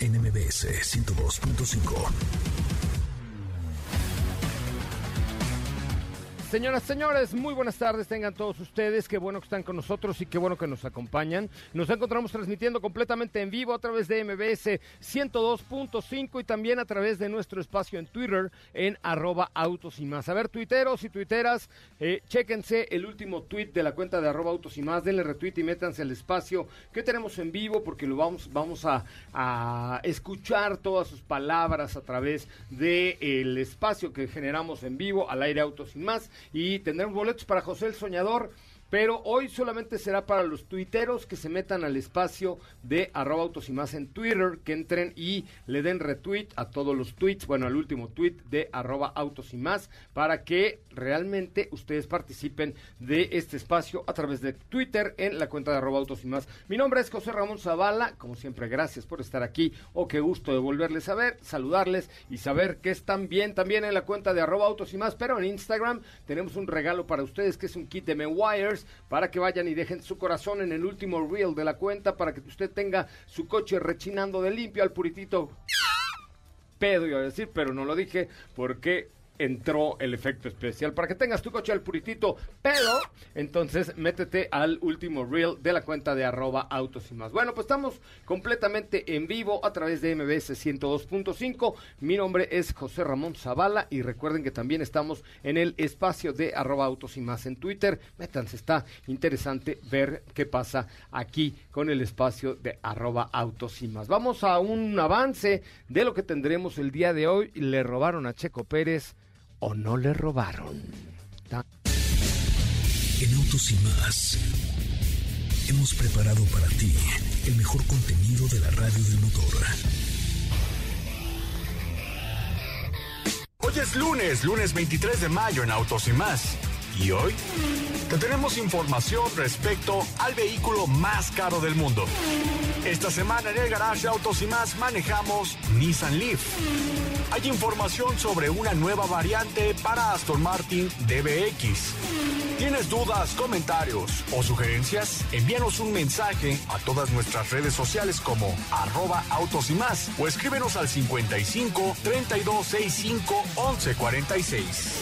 NMBS 102.5. Señoras, señores, muy buenas tardes tengan todos ustedes. Qué bueno que están con nosotros y qué bueno que nos acompañan. Nos encontramos transmitiendo completamente en vivo a través de MBS 102.5 y también a través de nuestro espacio en Twitter en arroba autos y más. A ver, tuiteros y tuiteras, eh, chéquense el último tweet de la cuenta de arroba autos y más. Denle retweet y métanse al espacio que tenemos en vivo porque lo vamos, vamos a, escuchar todas sus palabras a través del el espacio que generamos en vivo al aire autos y más y tendremos boletos para José el Soñador. Pero hoy solamente será para los tuiteros que se metan al espacio de arroba autos y más en Twitter, que entren y le den retweet a todos los tweets, bueno, al último tweet de arroba autos y más, para que realmente ustedes participen de este espacio a través de Twitter en la cuenta de arroba autos y más. Mi nombre es José Ramón Zavala, como siempre, gracias por estar aquí, o qué gusto de volverles a ver, saludarles y saber que están bien también en la cuenta de arroba autos y más, pero en Instagram tenemos un regalo para ustedes que es un kit de Mewires para que vayan y dejen su corazón en el último reel de la cuenta para que usted tenga su coche rechinando de limpio al puritito. Pedo, iba a decir, pero no lo dije porque entró el efecto especial para que tengas tu coche al puritito pero entonces métete al último reel de la cuenta de arroba autos y más. Bueno pues estamos completamente en vivo a través de MBS 102.5 mi nombre es José Ramón Zavala y recuerden que también estamos en el espacio de arroba autos y más en Twitter. Métanse está interesante ver qué pasa aquí con el espacio de arroba autos vamos a un avance de lo que tendremos el día de hoy. Le robaron a Checo Pérez o no le robaron. En Autos y más hemos preparado para ti el mejor contenido de la radio del motor. Hoy es lunes, lunes 23 de mayo en Autos y más. Y hoy te tenemos información respecto al vehículo más caro del mundo. Esta semana en el garage Autos y más manejamos Nissan Leaf. Hay información sobre una nueva variante para Aston Martin DBX. ¿Tienes dudas, comentarios o sugerencias? Envíanos un mensaje a todas nuestras redes sociales como arroba autos y más o escríbenos al 55 3265 1146.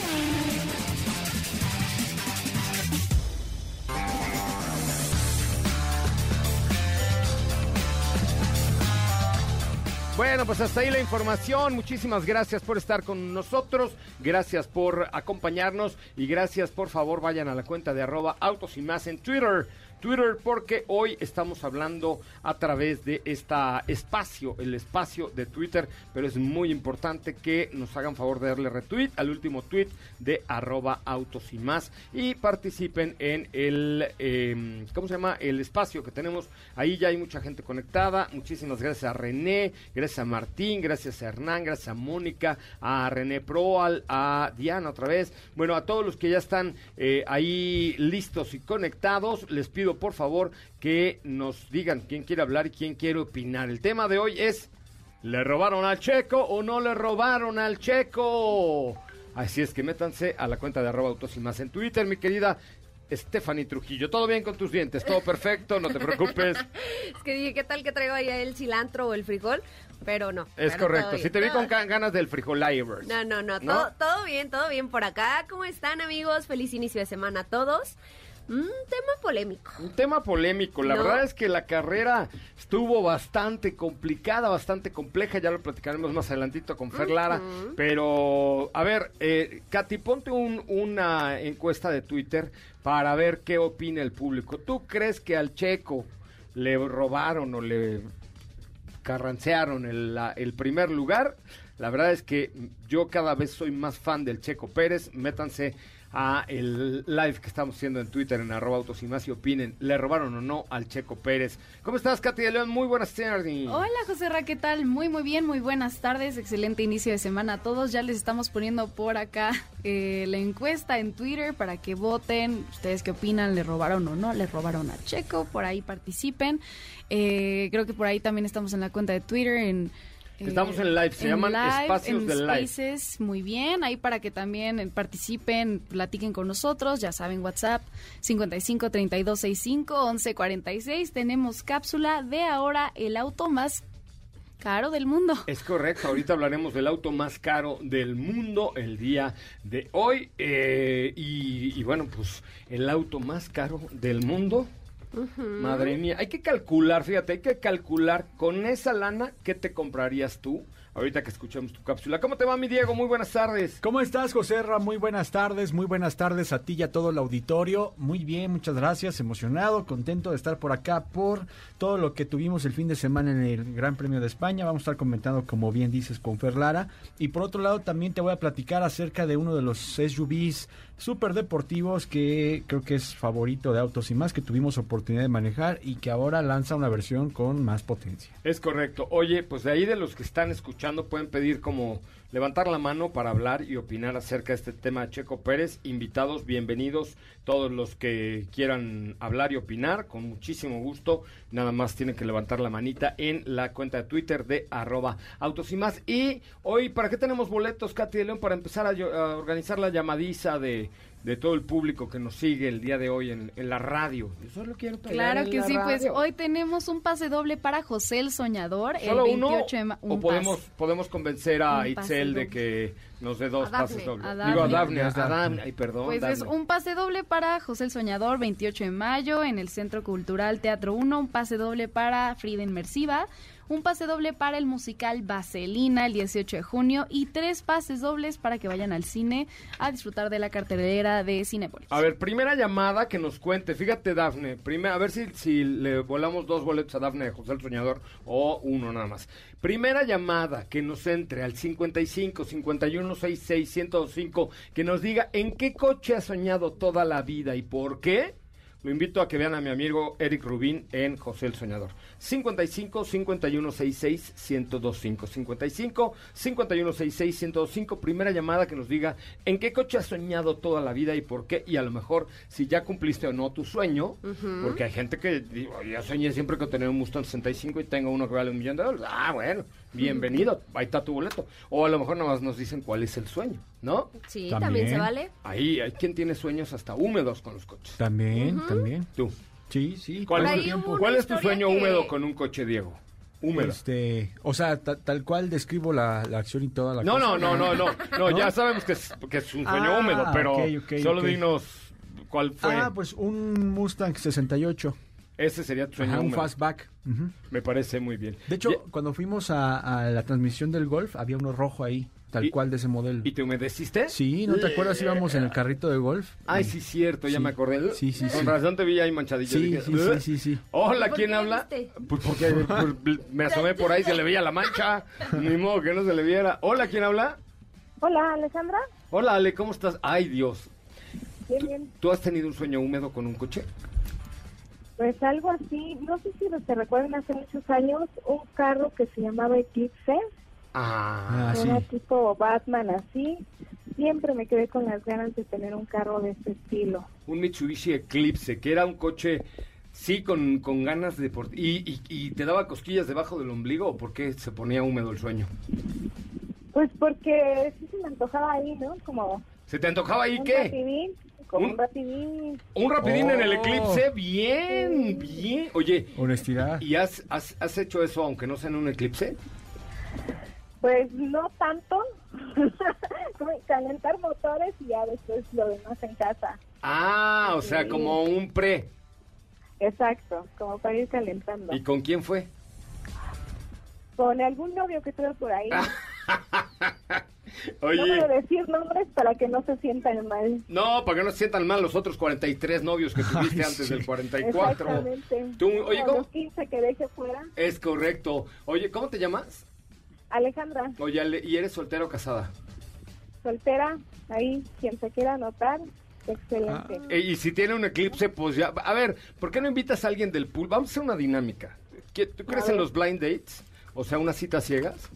Bueno, pues hasta ahí la información. Muchísimas gracias por estar con nosotros. Gracias por acompañarnos. Y gracias, por favor, vayan a la cuenta de arroba autos y más en Twitter. Twitter porque hoy estamos hablando a través de este espacio, el espacio de Twitter, pero es muy importante que nos hagan favor de darle retweet al último tweet de arroba autos y más y participen en el, eh, ¿cómo se llama? El espacio que tenemos. Ahí ya hay mucha gente conectada. Muchísimas gracias a René, gracias a Martín, gracias a Hernán, gracias a Mónica, a René Proal, a Diana otra vez. Bueno, a todos los que ya están eh, ahí listos y conectados, les pido por favor que nos digan quién quiere hablar y quién quiere opinar. El tema de hoy es, ¿le robaron al checo o no le robaron al checo? Así es que métanse a la cuenta de arroba autos y más en Twitter, mi querida Stephanie Trujillo. ¿Todo bien con tus dientes? ¿Todo perfecto? No te preocupes. es que dije, ¿qué tal que traigo ahí el cilantro o el frijol? Pero no. Es pero correcto. Si te vi todo- con ganas del frijolavers. No, no, no, ¿No? Todo, todo bien, todo bien por acá. ¿Cómo están, amigos? Feliz inicio de semana a todos. Un tema polémico. Un tema polémico. La ¿No? verdad es que la carrera estuvo bastante complicada, bastante compleja. Ya lo platicaremos más adelantito con Fer Lara. Pero, a ver, eh, Katy, ponte un- una encuesta de Twitter para ver qué opina el público. ¿Tú crees que al Checo le robaron o le carrancearon el, la- el primer lugar. La verdad es que yo cada vez soy más fan del Checo Pérez. Métanse a el live que estamos haciendo en Twitter en arroba autos y más y opinen, ¿le robaron o no al Checo Pérez? ¿Cómo estás, Katy de León? Muy buenas tardes. Hola José Ra, ¿qué tal? Muy muy bien, muy buenas tardes, excelente inicio de semana a todos. Ya les estamos poniendo por acá eh, la encuesta en Twitter para que voten. ¿Ustedes qué opinan? ¿Le robaron o no? ¿Le robaron a Checo? Por ahí participen. Eh, creo que por ahí también estamos en la cuenta de Twitter en... Estamos en live, se llaman espacios en del live. Spaces, muy bien, ahí para que también participen, platiquen con nosotros, ya saben, WhatsApp 55 32 65 11 46. Tenemos cápsula de ahora el auto más caro del mundo. Es correcto, ahorita hablaremos del auto más caro del mundo el día de hoy. eh, y, y bueno, pues el auto más caro del mundo. Madre mía, hay que calcular, fíjate, hay que calcular con esa lana qué te comprarías tú. Ahorita que escuchemos tu cápsula. ¿Cómo te va, mi Diego? Muy buenas tardes. ¿Cómo estás, José Ra? Muy buenas tardes, muy buenas tardes a ti y a todo el auditorio. Muy bien, muchas gracias, emocionado, contento de estar por acá por todo lo que tuvimos el fin de semana en el Gran Premio de España. Vamos a estar comentando, como bien dices, con Fer Lara. Y por otro lado, también te voy a platicar acerca de uno de los SUVs súper deportivos que creo que es favorito de Autos y más, que tuvimos oportunidad de manejar y que ahora lanza una versión con más potencia. Es correcto. Oye, pues de ahí de los que están escuchando pueden pedir como levantar la mano para hablar y opinar acerca de este tema Checo Pérez. Invitados, bienvenidos todos los que quieran hablar y opinar, con muchísimo gusto. Nada más tienen que levantar la manita en la cuenta de Twitter de arroba autos y más. Y hoy, ¿para qué tenemos boletos, Katy de León? Para empezar a organizar la llamadiza de, de todo el público que nos sigue el día de hoy en, en la radio. Yo solo quiero Claro en que la sí, pues radio. hoy tenemos un pase doble para José el Soñador, ¿Solo el uno? 28 de ma- ¿O un podemos, pase. podemos convencer a Un Itzel de que nos dé dos pases dobles? A Digo a Dafne. A Dafne. Ay, perdón. Pues es un pase doble para José el Soñador, 28 de mayo, en el Centro Cultural Teatro 1, un pase doble para Frida Inmersiva, un pase doble para el musical Vaselina el 18 de junio y tres pases dobles para que vayan al cine a disfrutar de la cartelera de Cinepolis. A ver, primera llamada que nos cuente. Fíjate, Dafne. Primera, a ver si, si le volamos dos boletos a Dafne de José el Soñador o uno nada más. Primera llamada que nos entre al 55 51 66 105 que nos diga en qué coche ha soñado toda la vida y por qué. Lo invito a que vean a mi amigo Eric Rubín en José el Soñador. 55 51 66 1025. 55 51 66 1025. Primera llamada que nos diga en qué coche has soñado toda la vida y por qué. Y a lo mejor si ya cumpliste o no tu sueño. Porque hay gente que digo, ya soñé siempre con tener un Mustang 65 y tengo uno que vale un millón de dólares. Ah, bueno, bienvenido. Ahí está tu boleto. O a lo mejor nada más nos dicen cuál es el sueño, ¿no? Sí, También. también, se vale. Ahí hay quien tiene sueños hasta húmedos con los coches. También, también. Tú. Sí, sí. ¿Cuál, es, tu- cuál es sueño que- húmedo con un coche, Diego? Húmedo. Este, o sea, ta- tal cual describo la, la acción y toda la No, cosa. no, no, no, no, no, ya sabemos que es, que es un sueño Ah, húmedo, pero solo ok. dinos cuál fue. Ah, pues un Mustang 68. Ese sería tu sueño Ajá, un fastback. Me parece muy bien. De hecho, Ya- cuando fuimos a, a la transmisión del golf, había uno rojo ahí, tal ¿Y- cual de ese modelo. ¿Y te humedeciste? Sí, ¿no te acuerdas? Íbamos en el carrito de golf. Ay, sí, cierto, ya Sí. me acordé. Sí, sí, Con sí. razón te vi ahí manchadillo. Sí, Dije, sí, sí, sí, sí. Hola, ¿Por ¿quién habla? Pues porque pues, me asomé por ahí, se le veía la mancha. Ni modo que no se le viera. Hola, ¿quién habla? Hola, Alejandra. Hola, Ale, ¿cómo estás? Ay, Dios. Bien, bien. ¿Tú has tenido un sueño húmedo con un coche? Pues algo así, no sé si te recuerdan hace muchos años, un carro que se llamaba Eclipse, Ah, sí. era tipo Batman así. Siempre me quedé con las ganas de tener un carro de este estilo. un Mitsubishi Eclipse, que era un coche, sí, con, con ganas de... por- Y, y, y te daba cosquillas debajo del ombligo o por qué se ponía húmedo el sueño? Pues porque sí se me antojaba ahí, ¿no? Como ¿Se te antojaba ahí qué? rapidín, como Un- un, rapidín. Un rapidín en el Oh. Eclipse, bien, bien. Oye, Honestidad. ¿y has, has, has hecho eso aunque no sea en un Eclipse? Pues no tanto, calentar motores y ya después lo demás en casa. Ah, o sea, como un pre. Exacto, como para ir calentando. ¿Y con quién fue? Con algún novio que tuve por ahí. No voy a decir nombres para que no se sientan mal. no, para que no se sientan mal los otros 43 novios que tuviste Ay, antes sí. del 44. Exactamente. Tú, oye, ¿cómo? Los 15 que dejé fuera. Es correcto. Oye, ¿cómo te llamas? Alejandra, Oye, Ale, ¿y eres soltera o casada? soltera, ahí, quien se quiera anotar, excelente. Eh, y si tiene un eclipse, pues ya. A ver, ¿por qué no invitas a alguien del pool? Vamos a hacer una dinámica. ¿Qué- ¿Tú crees en los blind dates? O sea, unas citas ciegas.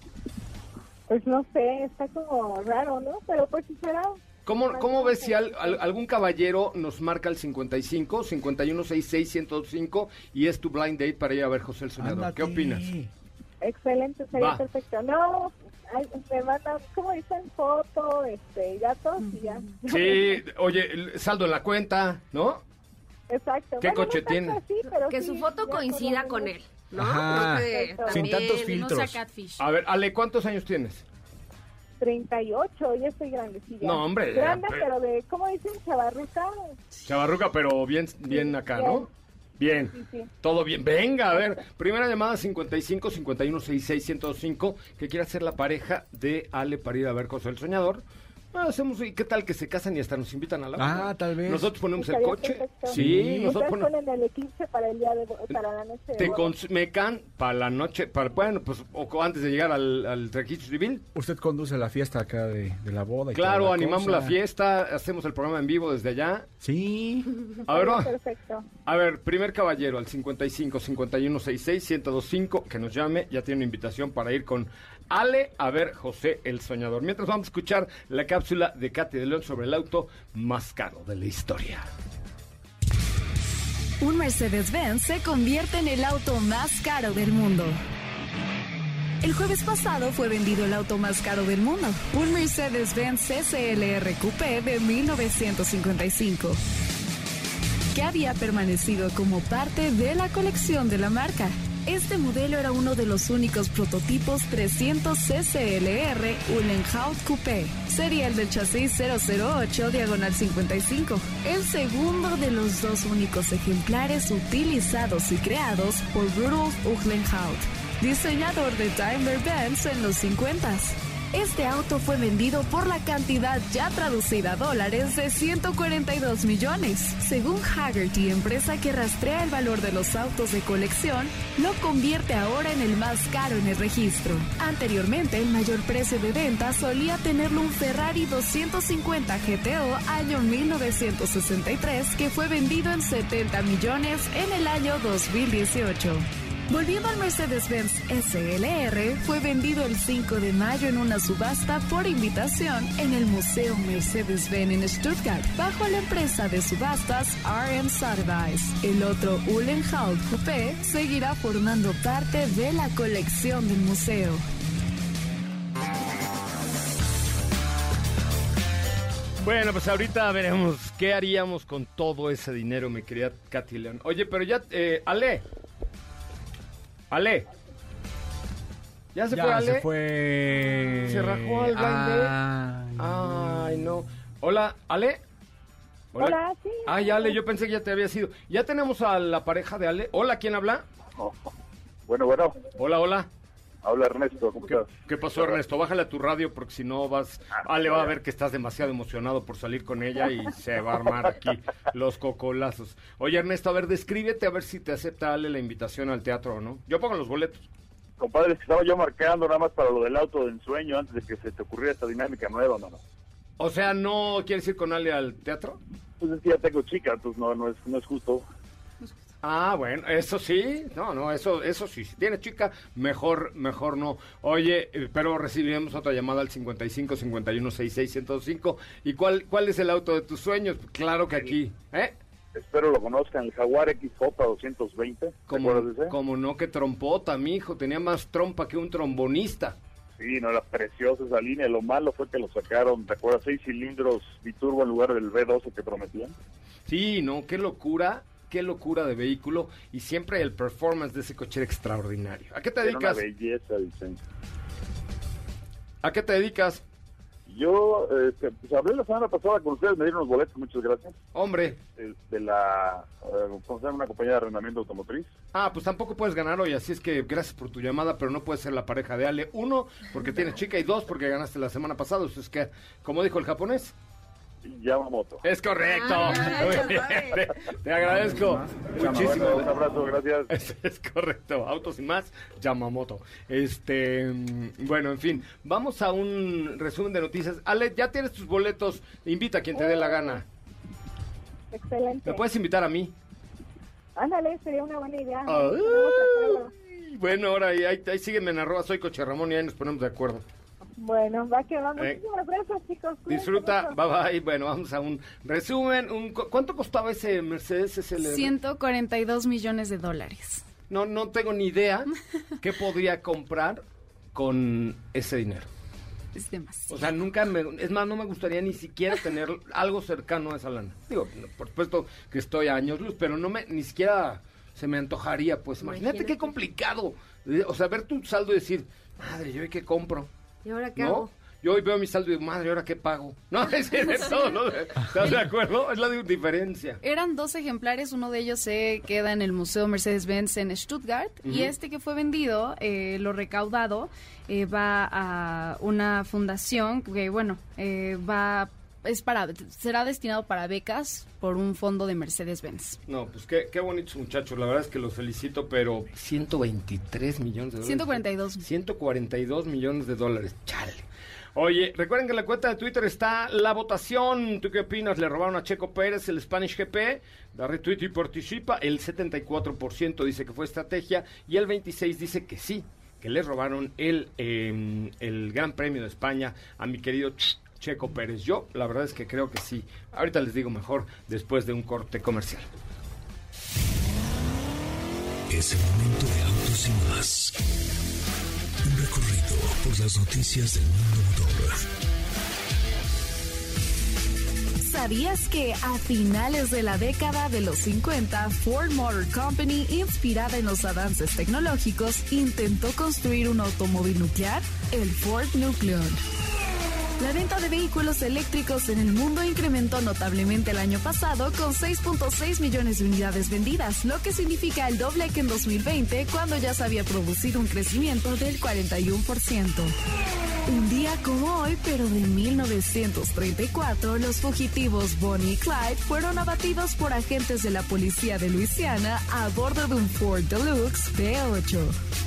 Pues no sé, está como raro, ¿no? Pero pues si será. ¿Cómo, cómo ves si al- al- algún caballero nos marca el 55, 5166, 105 y es tu blind date para ir a ver José el Soñador? ¿Qué opinas? Excelente, sería Va. perfecto. No, ay, me mandan, como dicen, foto, este, gatos y ya. Sí, oye, el saldo en la cuenta, ¿no? Exacto. ¿Qué Bueno, coche no tiene? así, pero Que sí, su foto ya coincida con él. ¿No? Ajá. No Sin tantos No filtros. sea catfish. A ver, Ale, ¿cuántos años tienes? 38, ya estoy grandecilla. No, hombre, ya, Grande, pero- pero de, ¿cómo dicen? Chavarruca. Chavarruca, pero bien, bien acá, ¿no? Bien. Sí, sí. Todo bien. Venga, a ver. Primera llamada 55 51 66 105 que quiere hacer la pareja de Ale para ir a ver José el Soñador. Ah, hacemos, ¿y qué tal que se casan y hasta nos invitan a la Ah, boda? tal vez. Nosotros ponemos el coche. perfecto. Sí, nosotros Ustedes ponemos. ponen el eclipse para el día de, para la noche de Te cons- me can para la noche, para, bueno, pues o antes de llegar al, al registro civil. Usted conduce la fiesta acá de, de la boda. Y Claro, toda la animamos cosa. la fiesta, hacemos el programa en vivo desde allá. Sí. A ver. Perfecto. A ver, primer caballero al 55 51 66 1025 que nos llame, ya tiene una invitación para ir con Ale a ver José el Soñador. Mientras vamos a escuchar la cápsula de Katy de León sobre el auto más caro de la historia. Un Mercedes-Benz se convierte en el auto más caro del mundo. El jueves pasado fue vendido el auto más caro del mundo, un Mercedes-Benz CCLR Coupé de 1955, que había permanecido como parte de la colección de la marca. Este modelo era uno de los únicos prototipos 300 CCLR Uhlenhaut Coupé. Sería el del chasis 008 diagonal 55. El segundo de los dos únicos ejemplares utilizados y creados por Rudolf Uhlenhaut, diseñador de Daimler-Benz en los 50s. Este auto fue vendido por la cantidad ya traducida a dólares de 142 millones. Según Haggerty, empresa que rastrea el valor de los autos de colección, lo convierte ahora en el más caro en el registro. Anteriormente, el mayor precio de venta solía tenerlo un Ferrari 250 GTO año 1963 que fue vendido en 70 millones en el año 2018. Volviendo al Mercedes-Benz SLR, fue vendido el 5 de mayo en una subasta por invitación en el Museo Mercedes-Benz en Stuttgart, bajo la empresa de subastas RM Sotheby's. El otro Uhlenhaut Coupé seguirá formando parte de la colección del museo. Bueno, pues ahorita veremos qué haríamos con todo ese dinero, mi querida Katy. Oye, pero ya, eh, Ale. Ale. ¿Ya se ya fue Ale? se fue. Se rajó al Ay, Ay, no. Hola, Ale. Hola, sí. Ay, Ale, yo pensé que ya te había sido. Ya tenemos a la pareja de Ale. Hola, ¿quién habla? Bueno, bueno, Hola, hola. Habla Ernesto, ¿cómo ¿Qué, estás? qué pasó, Ernesto? Bájale a tu radio porque si no vas... Ale va a ver que estás demasiado emocionado por salir con ella y se va a armar aquí los cocolazos. Oye, Ernesto, a ver, descríbete a ver si te acepta Ale la invitación al teatro o no. Yo pongo los boletos. Compadre, es que estaba yo marcando nada más para lo del auto de ensueño antes de que se te ocurriera esta dinámica nueva, mano. O sea, ¿no quieres ir con Ale al teatro? Pues es que ya tengo chica, entonces no, no, es, no es justo. Ah, bueno, eso sí, no, no, eso, eso sí, si tiene chica, mejor, mejor no. Oye, eh, pero recibiremos otra llamada al 55 51 66 105. ¿Y cuál, cuál es el auto de tus sueños? Claro que aquí, ¿eh? Espero lo conozcan, el Jaguar XJ 220. ¿Te Como, como no, que trompota, mi hijo, tenía más trompa que un trombonista. Sí, no, era preciosa esa línea. Lo malo fue que lo sacaron, ¿te acuerdas? Seis cilindros biturbo en lugar del V12 que prometían. Sí, no, qué locura, qué locura de vehículo y siempre el performance de ese coche era extraordinario. ¿A qué te Era una dedicas? belleza de diseño. ¿A qué te dedicas? Yo este, pues hablé la semana pasada con ustedes, me dieron los boletos, muchas gracias. Hombre. Eh, De la, eh. Una compañía de arrendamiento automotriz. Ah, pues tampoco puedes ganar hoy, así es que gracias por tu llamada, pero no puedes ser la pareja de Ale. Uno, porque tienes chica, y dos, porque ganaste la semana pasada. Eso es que, como dijo el japonés, Yamamoto. es correcto. Ah, Muy bien, te, te agradezco muchísimo. Bueno, un abrazo, gracias. Es, es correcto, autos y más, Yamamoto. Este, mm, bueno, en fin, vamos a un resumen de noticias. Ale, ya tienes tus boletos, invita a quien te dé la gana. Excelente. ¿Me puedes invitar a mí? Ándale, sería una buena idea. Bueno, ahora ahí, ahí, ahí sígueme en arroba soy Coche Ramón y ahí nos ponemos de acuerdo. Bueno, va que va. Eh. Muchísimas gracias, chicos. Cuídense Disfruta, mucho. bye bye. Bueno, vamos a un resumen. Un, cu- ¿Cuánto costaba ese Mercedes SLR? 142 millones de dólares. No, no tengo ni idea qué podría comprar con ese dinero. Es demasiado. O sea, nunca me... Es más, no me gustaría ni siquiera tener algo cercano a esa lana. Digo, por supuesto que estoy a años luz, pero no me... Ni siquiera se me antojaría, pues. Imagínate, Imagínate. qué complicado. Eh, O sea, ver tu saldo y decir, madre, ¿yo hoy qué compro? ¿Y ahora qué ¿No? hago? Yo hoy veo mi saldo y digo, madre, ¿ahora qué pago? No, es de todo, ¿no? ¿Estás de acuerdo? Es la di- diferencia. Eran dos ejemplares, uno de ellos se queda en el Museo Mercedes-Benz en Stuttgart y este que fue vendido, eh, lo recaudado, eh, va a una fundación que, bueno, eh, va es para será destinado para becas por un fondo de Mercedes-Benz. No, pues qué, qué bonitos muchachos. La verdad es que los felicito, pero 123 millones de dólares. 142. 142 millones de dólares. Chale. Oye, recuerden que en la cuenta de Twitter está la votación. ¿Tú qué opinas? ¿Le robaron a Checo Pérez el Spanish GP? Da retweet y participa. El 74% dice que fue estrategia y el 26% dice que sí, que le robaron el, eh, el Gran Premio de España a mi querido Ch- Checo Pérez. Yo, la verdad es que creo que sí. Ahorita les digo mejor después de un corte comercial. Es el momento de autos y más. Un recorrido por las noticias del mundo motor. ¿Sabías que a finales de la década de los 50, Ford Motor Company, inspirada en los avances tecnológicos, intentó construir un automóvil nuclear, el Ford Nucleon? La venta de vehículos eléctricos en el mundo incrementó notablemente el año pasado con 6.6 millones de unidades vendidas, lo que significa el doble que en 2020 cuando ya se había producido un crecimiento del 41%. Un día como hoy, pero de 1934, los fugitivos Bonnie y Clyde fueron abatidos por agentes de la policía de Luisiana a bordo de un Ford Deluxe V8.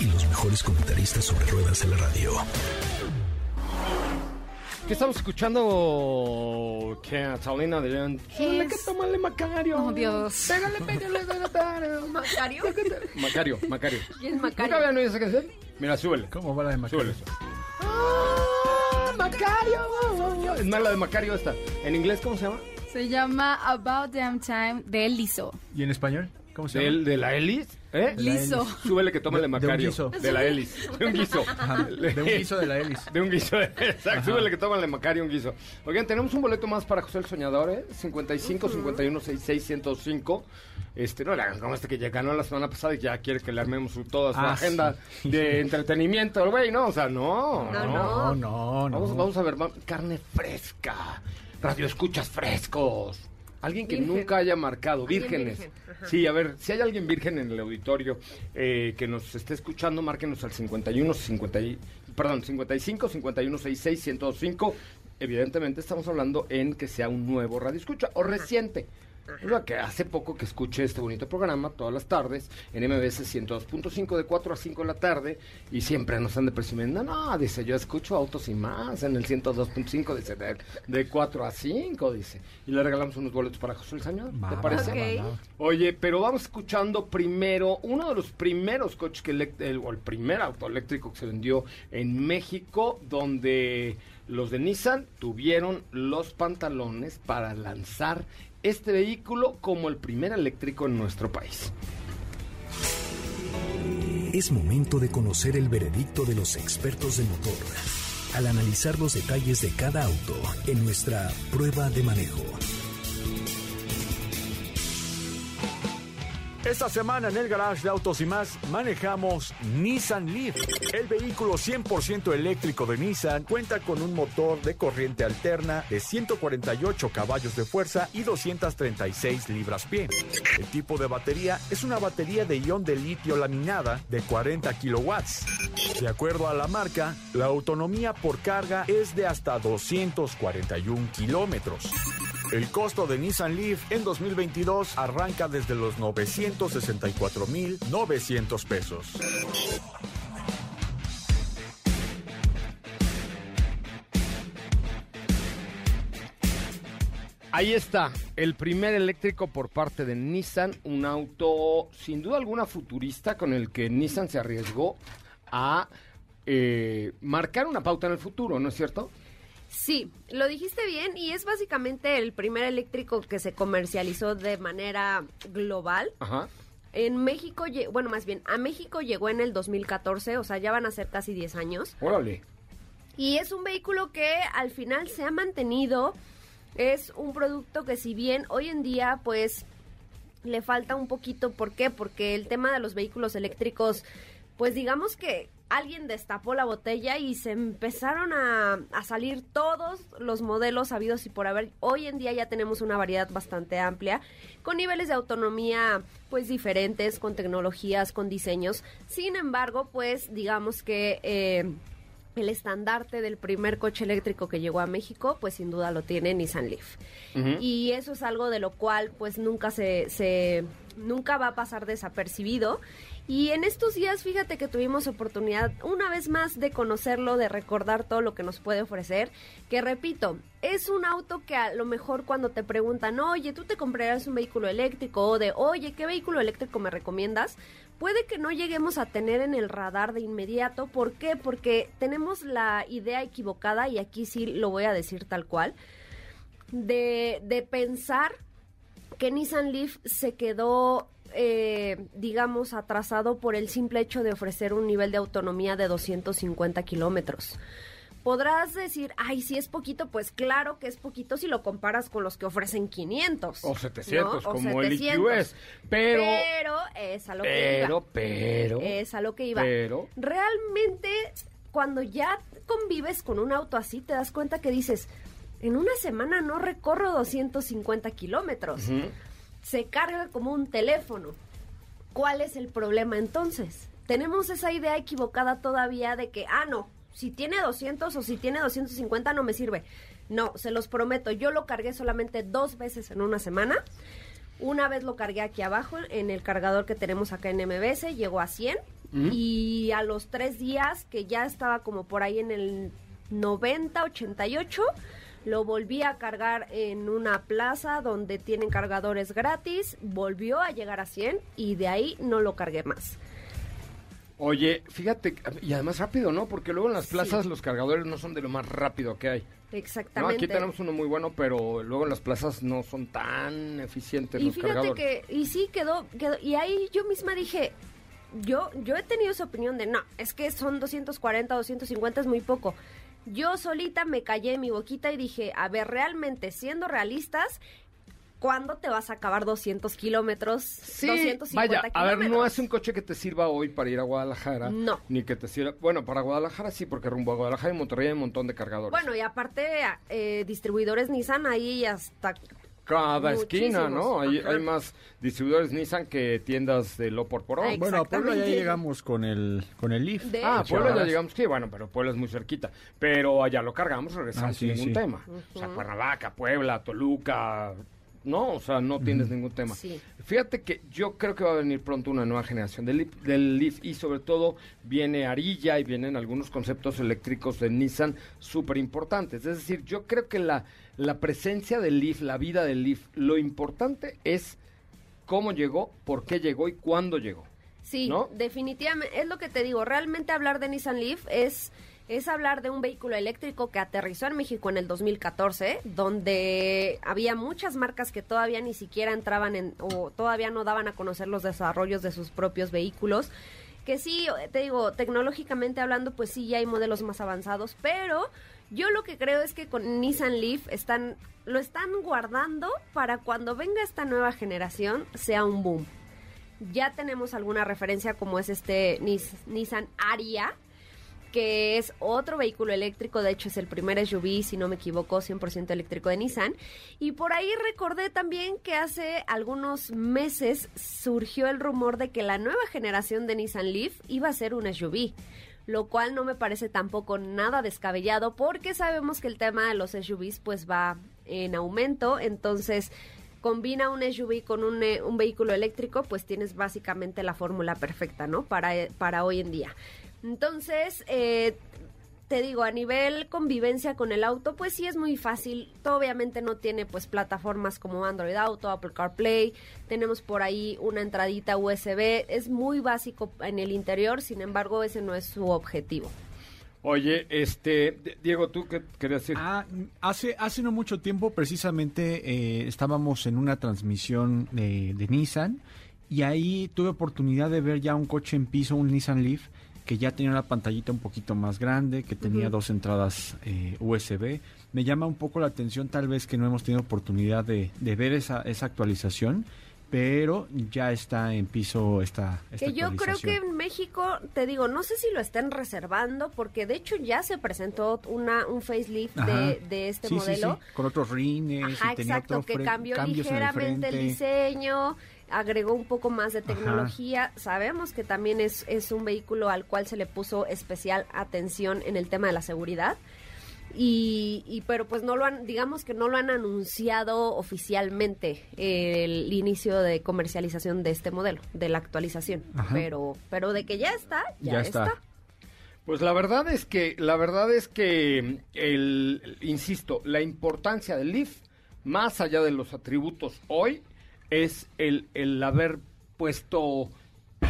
Y los mejores comentaristas sobre ruedas de la radio. ¿Qué estamos escuchando? De León. Tómale Macario. Oh, Dios. Pégale, pégale, pégale. ¿Macario? Macario, Macario. ¿Quién es ¿Nunca Macario? habían oído esa canción? Mira, súbele. ¿Cómo va la de Macario? Súbele. Ah, Macario. Es más la de Macario esta. ¿En inglés cómo se llama? Se llama About Damn Time de Liso. ¿Y en español? ¿Cómo se ¿De, llama? de la Elis? ¿Eh? De Liso. Elis. Súbele que tómale De- de un Macario. guiso. De la Elis. De un guiso. Ajá, de un guiso de la hélice. De un guiso. Exacto. Súbele que tómale Macario un guiso. Oigan, tenemos un boleto más para José el Soñador, ¿eh? 55 51 66 105. Este, no le hagan como este que ya ganó la semana pasada y ya quiere que le armemos toda su Ah, agenda sí. de entretenimiento, el güey, ¿no? O sea, no. No, No, no, no. Vamos, vamos a ver, va- carne fresca, radio escuchas frescos. Alguien que Virgen. nunca haya marcado, vírgenes. virgen. Sí, a ver, si hay alguien virgen en el auditorio eh, que nos esté escuchando, márquenos al 51, 50, y- perdón, 55, 51, 66, 105. Evidentemente estamos hablando en que sea un nuevo radio escucha o reciente. O sea, que hace poco que escuché este bonito programa todas las tardes en MBS 102.5 de 4 a 5 de la tarde y siempre nos están de presumiendo, no, dice, yo escucho Autos y Más en el 102.5, dice, de, de 4 a 5, dice. Y le regalamos unos boletos para José el Señor, ¿te parece? Oye, pero vamos escuchando primero uno de los primeros coches que el, o el primer auto eléctrico que se vendió en México, donde los de Nissan tuvieron los pantalones para lanzar este vehículo como el primer eléctrico en nuestro país. Es momento de conocer el veredicto de los expertos de motor al analizar los detalles de cada auto en nuestra prueba de manejo. Esta semana en el garage de Autos y más manejamos Nissan Leaf. El vehículo 100% eléctrico de Nissan cuenta con un motor de corriente alterna de 148 caballos de fuerza y 236 libras-pie. El tipo de batería es una batería de ion de litio laminada de 40 kilowatts. De acuerdo a la marca, la autonomía por carga es de hasta 241 kilómetros. El costo de Nissan Leaf en 2022 arranca desde los 964,900 pesos. Ahí está, el primer eléctrico por parte de Nissan, un auto sin duda alguna futurista con el que Nissan se arriesgó a eh, marcar una pauta en el futuro, ¿no es cierto? Sí, lo dijiste bien y es básicamente el primer eléctrico que se comercializó de manera global. Ajá. En México, bueno, más bien, a México llegó en el 2014, o sea, ya van a ser casi 10 años. Órale. Y es un vehículo que al final se ha mantenido. Es un producto que si bien hoy en día pues le falta un poquito, ¿por qué? Porque el tema de los vehículos eléctricos, pues digamos que alguien destapó la botella y se empezaron a, a salir todos los modelos habidos y por haber. Hoy en día ya tenemos una variedad bastante amplia, con niveles de autonomía pues diferentes, con tecnologías, con diseños. Sin embargo, pues digamos que... eh, el estandarte del primer coche eléctrico que llegó a México, pues sin duda lo tiene Nissan Leaf. Y eso es algo de lo cual pues nunca se, se nunca va a pasar desapercibido. Y en estos días, fíjate que tuvimos oportunidad una vez más de conocerlo, de recordar todo lo que nos puede ofrecer. Que repito, es un auto que a lo mejor cuando te preguntan, oye, tú te comprarás un vehículo eléctrico o de, oye, ¿qué vehículo eléctrico me recomiendas? Puede que no lleguemos a tener en el radar de inmediato. ¿Por qué? Porque tenemos la idea equivocada, y aquí sí lo voy a decir tal cual, de, de pensar que Nissan Leaf se quedó, eh, digamos, atrasado por el simple hecho de ofrecer un nivel de autonomía de 250 kilómetros. Podrás decir, ay, si es poquito, pues claro que es poquito si lo comparas con los que ofrecen 500. O 700, ¿no? O como el 700. EQS. Pero, Pero es a lo que pero, iba. pero, Es a lo que iba. pero, Realmente, cuando ya convives con un auto así, te das cuenta que dices, en una semana no recorro 250 kilómetros. Se carga como un teléfono. ¿Cuál es el problema entonces? Tenemos esa idea equivocada todavía de que, ah, no, si tiene 200 o si tiene 250 no me sirve. No, se los prometo, yo lo cargué solamente dos veces en una semana. Una vez lo cargué aquí abajo en el cargador que tenemos acá en MBS, llegó a 100 y a los tres días que ya estaba como por ahí en el 90, 88, lo volví a cargar en una plaza donde tienen cargadores gratis, volvió a llegar a 100 y de ahí no lo cargué más. Oye, fíjate, y además rápido, ¿no? Porque luego en las plazas los cargadores no son de lo más rápido que hay. No, Exactamente. aquí tenemos uno muy bueno, pero luego en las plazas no son tan eficientes Y los fíjate cargadores. que, y sí, quedó, quedó, y ahí yo misma dije, yo, yo he tenido esa opinión de, no, es que son 240, 250 es muy poco. Yo solita me callé en mi boquita y dije, a ver, realmente, siendo realistas, ¿cuándo te vas a acabar 200 kilómetros? Sí, 250 vaya, a ver, no es un coche que te sirva hoy para ir a Guadalajara. No. Ni que te sirva, bueno, para Guadalajara sí, porque rumbo a Guadalajara y Monterrey hay un montón de cargadores. Bueno, y aparte, eh, distribuidores Nissan ahí hasta... Cada esquina, ¿no? Hay, más distribuidores Nissan que tiendas de lo por por hoy. Bueno, a Puebla ya llegamos con el, con el Leaf. De Ah. Puebla ya llegamos, sí, bueno, pero Puebla es muy cerquita. Pero allá lo cargamos, regresamos Ah, sí, sin ningún sí. tema. O sea, Cuernavaca, Puebla, Toluca, ¿no? O sea, no tienes ningún tema. Sí. Fíjate que yo creo que va a venir pronto una nueva generación del Leaf, del Leaf y sobre todo viene Arilla y vienen algunos conceptos eléctricos de Nissan súper importantes. Es decir, yo creo que la, la presencia del Leaf, la vida del Leaf, lo importante es cómo llegó, por qué llegó y cuándo llegó. Sí, ¿No? definitivamente, es lo que te digo, realmente hablar de Nissan Leaf es, es hablar de un vehículo eléctrico que aterrizó en México en el 2014, donde había muchas marcas que todavía ni siquiera entraban en, o todavía no daban a conocer los desarrollos de sus propios vehículos. Que sí, te digo, tecnológicamente hablando, pues sí, ya hay modelos más avanzados, pero yo lo que creo es que con Nissan Leaf están, lo están guardando para cuando venga esta nueva generación sea un boom ya tenemos alguna referencia como es este Nis- Nissan Aria, que es otro vehículo eléctrico, de hecho es el primer SUV, si no me equivoco, 100% eléctrico de Nissan. Y por ahí recordé también que hace algunos meses surgió el rumor de que la nueva generación de Nissan Leaf iba a ser un SUV. Lo cual no me parece tampoco nada descabellado porque sabemos que el tema de los SUVs pues va en aumento, entonces combina un SUV con un, eh, un vehículo eléctrico, pues tienes básicamente la fórmula perfecta, ¿no? Para, eh, para hoy en día. Entonces, eh, te digo, a nivel convivencia con el auto, pues sí es muy fácil. Todo obviamente no tiene pues plataformas como Android Auto, Apple CarPlay. Tenemos por ahí una entradita USB. Es muy básico en el interior, sin embargo, ese no es su objetivo. Oye, este, Diego, ¿tú qué querías decir? Ah, hace, hace no mucho tiempo, precisamente, eh, estábamos en una transmisión de, de Nissan y ahí tuve oportunidad de ver ya un coche en piso, un Nissan Leaf, que ya tenía una pantallita un poquito más grande, que tenía dos entradas eh, USB. Me llama un poco la atención tal vez que no hemos tenido oportunidad de, de ver esa, esa actualización, pero ya está en piso esta, esta Que yo creo que en México, te digo, no sé si lo estén reservando, porque de hecho ya se presentó una, un facelift de, de este Sí, modelo. sí, con otros rines Ajá, y tenía exacto, otro que cambió el ligeramente el diseño, agregó un poco más de tecnología. Sabemos que también es, es un vehículo al cual se le puso especial atención en el tema de la seguridad. Y, y pero pues no lo han, digamos que no lo han anunciado oficialmente eh, el inicio de comercialización de este modelo, de la actualización. Ajá. Pero, pero de que ya está, ya, Ya está. está. Pues la verdad es que, la verdad es que, el, insisto, la importancia del Leaf, más allá de los atributos hoy, es el, el haber puesto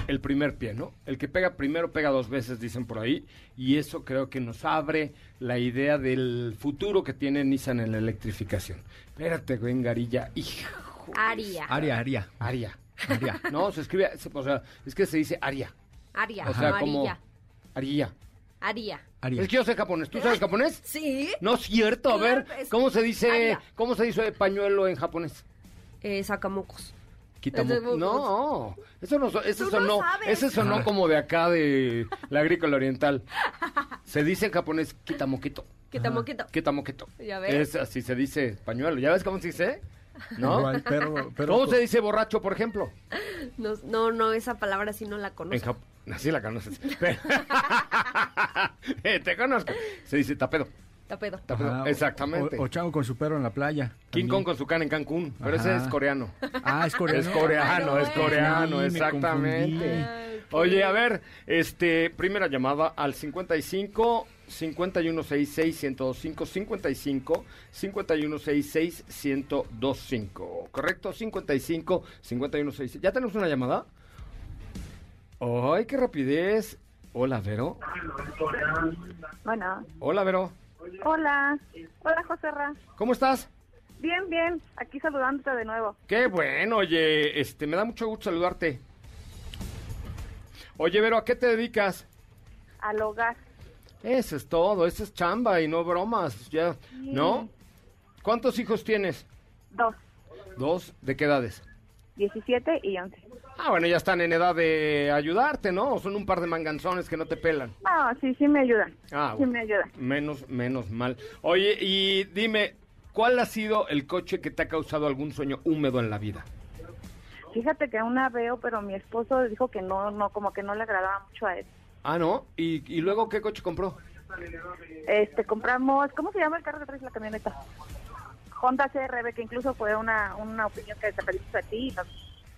el primer pie, ¿no? El que pega primero pega dos veces, dicen por ahí, y eso creo que nos abre la idea del futuro que tiene Nissan en la electrificación. Espérate, güey, Garilla, hijo. Aria. Aria, Aria. Aria. Aria. No, se escribe, se- o sea, es que se dice Aria. Aria, O sea, no como Arilla. Aria. Aria. Aria. Es que yo sé japonés. ¿Tú sabes japonés? Sí. No es cierto. A ver, ¿cómo se dice, Aria. cómo se dice pañuelo en japonés? Eh, sacamocos. De- No, eso no, so- ese Tú no sonó, sabes. ese sonó como de acá de la agrícola oriental. Se dice en japonés quitamoquito, Quitamoquito. quitamoquito. Ya ves. Es así se dice pañuelo. ¿Ya ves cómo se dice? ¿No? Igual, pero, pero ¿Cómo se dice borracho, por ejemplo? No, no, no, esa palabra sí no la En conozco. Jap- Así la conoces. Eh, Te conozco. Se dice tapedo. Tapedo. tapedo. Ajá, Exactamente. O, o Chango con su perro en la playa. King también. Kong con su can en Cancún. Pero ese es coreano. Ah, es coreano. Es coreano, es coreano, exactamente. Ay. Oye, a ver, este, primera llamada al 55 5166 1025 55 5166 1025. ¿Correcto? 55 5166. ¿Ya tenemos una llamada? ¡Ay, qué rapidez! Hola, Vero. Bueno, Hola, Vero. Hola. Hola, José Ra. ¿Cómo estás? Bien, bien. Aquí saludándote de nuevo. Qué bueno, oye, este, me da mucho gusto saludarte. Oye, Vero, ¿a qué te dedicas? Al hogar. Eso es todo, eso es chamba y no bromas, ya, ¿no? ¿Cuántos hijos tienes? Dos. Dos, ¿de qué edades? 17 y 11. Ah, bueno, ya están en edad de ayudarte, ¿no? O son un par de manganzones que no te pelan. No, sí, sí me ayudan. Ah, Sí bueno, me ayudan. menos, menos mal. Oye, y dime, ¿cuál ha sido el coche que te ha causado algún sueño húmedo en la vida? Fíjate que una veo, pero mi esposo dijo que no, no, como que no le agradaba mucho a él. Ah, ¿no? ¿Y, y luego qué coche compró? Este, compramos, ¿cómo se llama el carro que traes la camioneta? Honda CRB, que incluso fue una, una opinión que te pedimos a ti y nos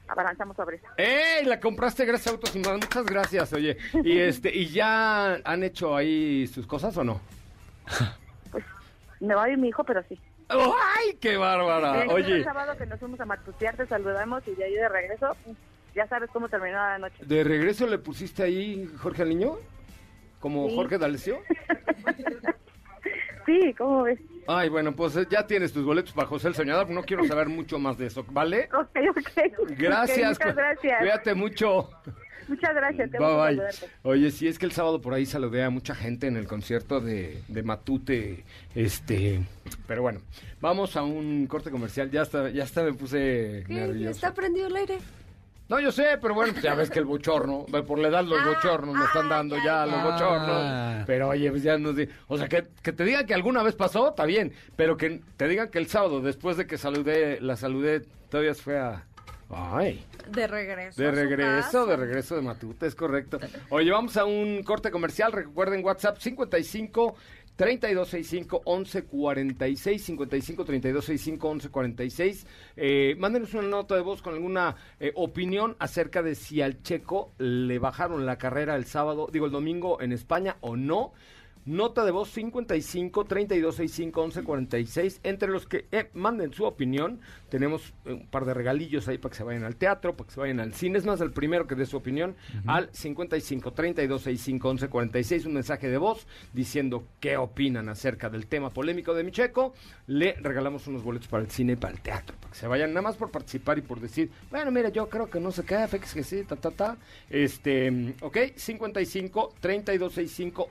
abalanzamos sobre eso. ¡Ey! La compraste gracias a Autos y Más. Muchas gracias, oye. Y este, ¿y ya han hecho ahí sus cosas o no? Me va a ir mi hijo, pero sí. ¡Ay, qué bárbara! El Oye, sábado que nos fuimos a Matutear, te saludamos y de ahí de regreso, ya sabes cómo terminó la noche. ¿de regreso le pusiste ahí Jorge al niño? ¿Como Sí. Jorge D'Alessio? Sí, ¿cómo ves? Ay, bueno, pues eh, ya tienes tus boletos para José el Soñador. No quiero saber mucho más de eso, ¿vale? Ok, ok. Gracias. Muchas gracias. Cuídate mucho. Muchas gracias. te Bye bye. saludarte. Oye, sí, es que el sábado por ahí saludé a mucha gente en el concierto de, de Matute. Este. Pero bueno, vamos a un corte comercial. Ya hasta, ya hasta me puse ¿Qué? nervioso. ¿Está prendido el aire? No, yo sé, pero bueno, pues ya ves que el bochorno, por la edad los bochornos me están dando ya, los bochornos. Pero oye, pues ya nos di- O sea, que, que te digan que alguna vez pasó, está bien, pero que te digan que el sábado, después de que saludé, la saludé, todavía fue a... Ay, De regreso. de regreso, de regreso de Matute, es correcto. Oye, vamos a un corte comercial, recuerden WhatsApp 55 3265 1146 55 3265 1146. Eh, mándenos una nota de voz con alguna eh, opinión acerca de si al Checo le bajaron la carrera el sábado, digo el domingo en España o no. Nota de voz 55 3265 1146. Entre los que eh, manden su opinión, tenemos eh, un par de regalillos ahí para que se vayan al teatro, para que se vayan al cine. Es más, el primero que dé su opinión al 55 3265 1146. Un mensaje de voz diciendo qué opinan acerca del tema polémico de Micheco. Le regalamos unos boletos para el cine y para el teatro, para que se vayan nada más por participar y por decir, bueno, mira, yo creo que no se queda, fíjese que sí, ta, ta, ta. Este, mm, ok, 55 3265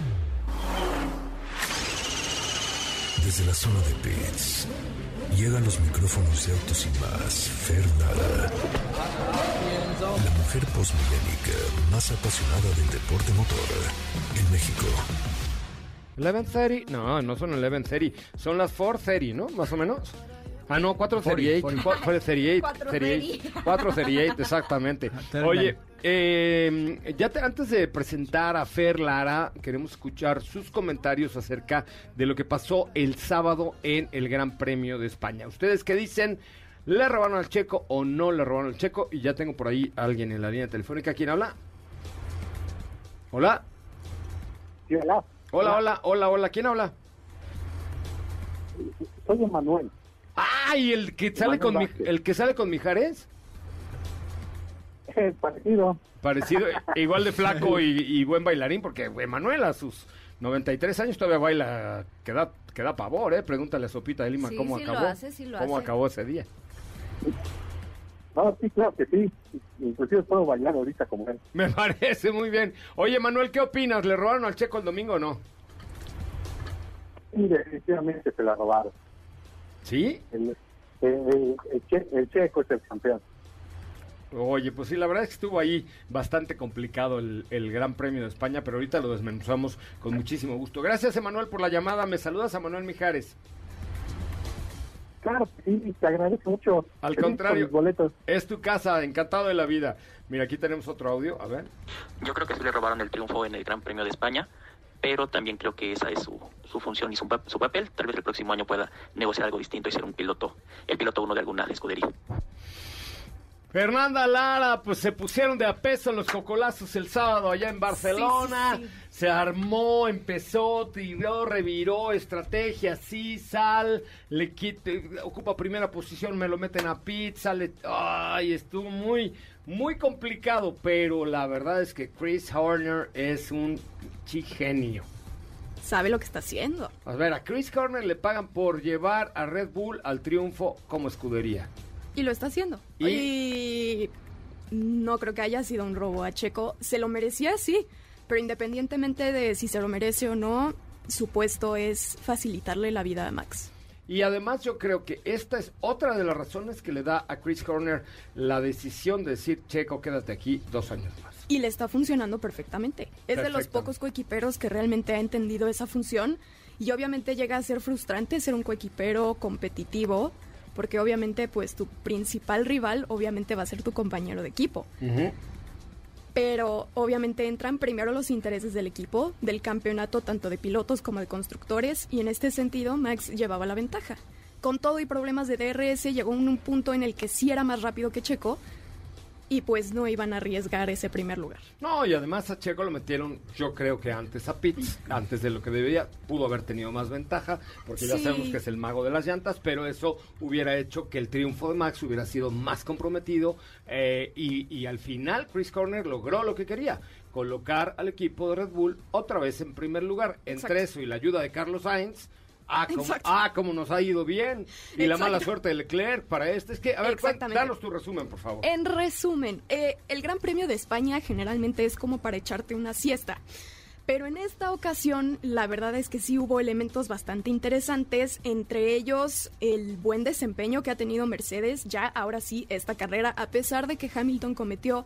Desde la zona de pits, llegan los micrófonos de Autos y más, Fernanda. La mujer posmillénica más apasionada del deporte motor en México. 1130, no, no son 1130, son las 430, ¿no? Más o menos. Ah, no, 438. 438. 438. 438, exactamente. Oye, eh, ya te- antes de presentar a Fer Lara, queremos escuchar sus comentarios acerca de lo que pasó el sábado en el Gran Premio de España. ¿Ustedes qué dicen? ¿Le robaron al checo o no le robaron al checo? Y ya tengo por ahí a alguien en la línea telefónica. ¿Quién habla? Hola. Sí, hola. Hola, hola, hola, hola. ¿Quién habla? Soy Emanuel. ¡Ay! El que sale con mi, el que sale con Mijares. Parecido. Parecido, igual de flaco y, y buen bailarín, porque Emanuel a sus 93 años todavía baila, que da, que da pavor, ¿eh? Pregúntale a Sopita de Lima Sí, cómo sí lo acabó. hace, sí lo cómo hace. acabó ese día. No, sí, claro que sí. Inclusive puedo bailar ahorita como él. Me parece muy bien. Oye, Manuel, ¿qué opinas? ¿Le robaron al Checo el domingo o no? Sí, definitivamente se la robaron. ¿Sí? El, el- el che- el checo es el campeón. Oye, pues sí, la verdad es que estuvo ahí bastante complicado el, el Gran Premio de España, pero ahorita lo desmenuzamos con muchísimo gusto. Gracias, Emanuel, por la llamada. Me saludas a Manuel Mijares. Claro sí, te agradezco mucho. Al Feliz contrario, boletos. es tu casa, encantado de la vida. Mira, aquí tenemos otro audio, a ver. Yo creo que sí le robaron el triunfo en el Gran Premio de España, pero también creo que esa es su, su función y su, pa- su papel. Tal vez el próximo año pueda negociar algo distinto y ser un piloto, el piloto uno de alguna escudería. Fernanda Lara, pues se pusieron de a peso los cocolazos el sábado allá en Barcelona. Sí, sí, Se armó, empezó, tiró, reviró, estrategia, sí, sal, le quite, ocupa primera posición, me lo meten a pizza, le, ay, estuvo muy, muy complicado, pero la verdad es que Chris Horner es un genio. Sabe lo que está haciendo. A ver, a Chris Horner le pagan por llevar a Red Bull al triunfo como escudería. Y lo está haciendo. Y- Y no creo que haya sido un robo a Checo. Se lo merecía, sí. Pero independientemente de si se lo merece o no, su puesto es facilitarle la vida a Max. Y además yo creo que esta es otra de las razones que le da a Chris Horner la decisión de decir, Checo, quédate aquí dos años más. Y le está funcionando perfectamente. Es de los pocos coequiperos que realmente ha entendido esa función. Y obviamente llega a ser frustrante ser un coequipero competitivo, porque obviamente pues tu principal rival obviamente va a ser tu compañero de equipo. Pero obviamente entran primero los intereses del equipo, del campeonato tanto de pilotos como de constructores, y en este sentido Max llevaba la ventaja. Con todo y problemas de DRS llegó en un punto en el que sí era más rápido que Checo, y pues no iban a arriesgar ese primer lugar. No, y además a Checo lo metieron, yo creo que antes a Pitts, antes de lo que debía, pudo haber tenido más ventaja, porque ya sabemos que es el mago de las llantas, pero eso hubiera hecho que el triunfo de Max hubiera sido más comprometido eh, y, y al final Chris Corner logró lo que quería, colocar al equipo de Red Bull otra vez en primer lugar. Entre eso y la ayuda de Carlos Sainz, ah, como, Exacto. ah, como nos ha ido bien. Y la mala suerte de Leclerc para este. Es que, a ver, danos tu resumen, por favor. En resumen, eh, el Gran Premio de España generalmente es como para echarte una siesta. Pero en esta ocasión, la verdad es que sí hubo elementos bastante interesantes, entre ellos el buen desempeño que ha tenido Mercedes ya ahora sí esta carrera, a pesar de que Hamilton cometió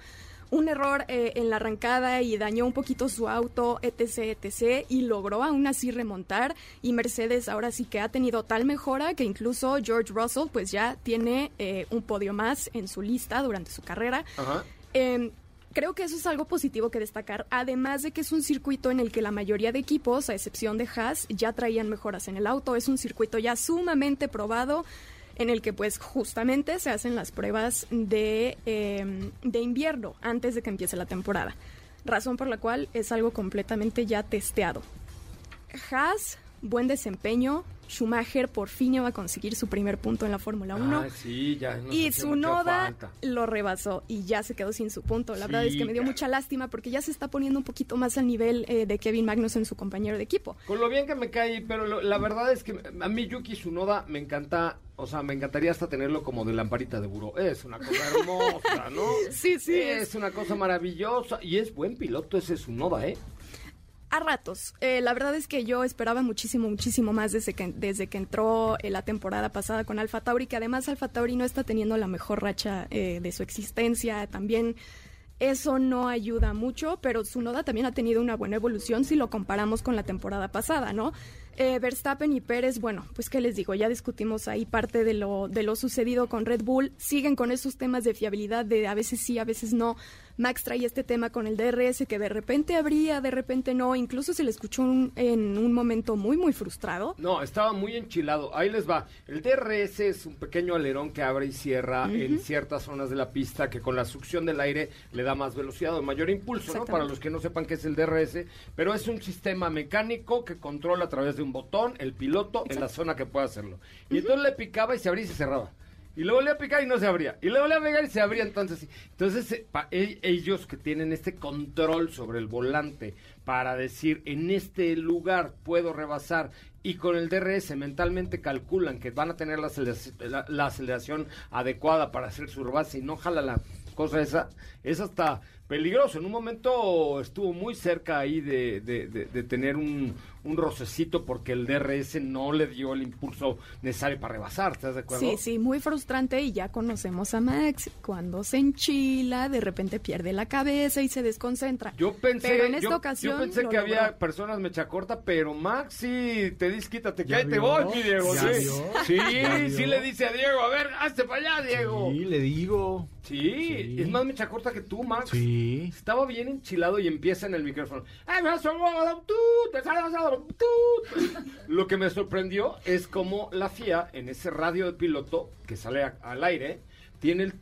un error eh, en la arrancada y dañó un poquito su auto, etc, etc, y logró aún así remontar. Y Mercedes ahora sí que ha tenido tal mejora que incluso George Russell pues ya tiene eh, un podio más en su lista durante su carrera. Ajá. Eh, creo que eso es algo positivo que destacar, además de que es un circuito en el que la mayoría de equipos, a excepción de Haas, ya traían mejoras en el auto. Es un circuito ya sumamente probado en el que pues justamente se hacen las pruebas de, eh, de invierno antes de que empiece la temporada. Razón por la cual es algo completamente ya testeado. Haas, buen desempeño. Schumacher por fin iba a conseguir su primer punto en la Fórmula 1. Ah, sí, ya Y lo rebasó y ya se quedó sin su punto. La verdad es que me dio mucha lástima porque ya se está poniendo un poquito más al nivel eh, de Kevin Magnussen, su compañero de equipo. Con lo bien que me cae, pero lo- la verdad es que a mí Yuki Tsunoda me encanta, o sea, me encantaría hasta tenerlo como de lamparita de buró. Es una cosa hermosa, ¿no? Sí, sí, Es, una cosa maravillosa y es buen piloto ese Tsunoda, ¿eh? A ratos. Eh, la verdad es que yo esperaba muchísimo, muchísimo más desde que, desde que entró eh, la temporada pasada con Alfa Tauri, que además Alfa Tauri no está teniendo la mejor racha eh, de su existencia. También eso no ayuda mucho, pero Tsunoda también ha tenido una buena evolución si lo comparamos con la temporada pasada, ¿no? Eh, Verstappen y Pérez, bueno, pues qué les digo, ya discutimos ahí parte de lo, de lo sucedido con Red Bull, siguen con esos temas de fiabilidad de a veces sí, a veces no. Max trae este tema con el DRS que de repente abría, de repente no, incluso se le escuchó un- en un momento muy, muy frustrado. No, estaba muy enchilado. Ahí les va. El DRS es un pequeño alerón que abre y cierra en ciertas zonas de la pista que con la succión del aire le da más velocidad o mayor impulso, ¿no? Para los que no sepan qué es el DRS, pero es un sistema mecánico que controla a través de un botón el piloto en la zona que pueda hacerlo. Y entonces le picaba y se abría y se cerraba. Y le a picar y no se abría. Y le a pegar y se abría. Entonces, entonces eh, e- ellos que tienen este control sobre el volante para decir en este lugar puedo rebasar y con el DRS mentalmente calculan que van a tener la, acelerac- la- la aceleración adecuada para hacer su rebase y no jala la cosa esa, es hasta peligroso. En un momento estuvo muy cerca ahí de- de tener un, un rocecito porque el DRS no le dio el impulso necesario para rebasar, ¿estás de acuerdo? Sí, sí, muy frustrante y ya conocemos a Max. Cuando se enchila, de repente pierde la cabeza y se desconcentra. Yo pensé, Pero en esta yo, ocasión yo pensé que había personas mecha corta, pero Max sí te dice quítate, que ¿Ya ahí te voy, mi Diego. ¿Ya sí, vio? sí, ¿Ya vio? sí le dice a Diego, a ver, hazte para allá, Diego. Sí, le digo. Sí, Sí. es más mecha corta que tú, Max. Sí. Estaba bien enchilado y empieza en el micrófono. "Ay, me has tú, te has robado, tú". Lo que me sorprendió es como la FIA, en ese radio de piloto que sale al aire, tiene el-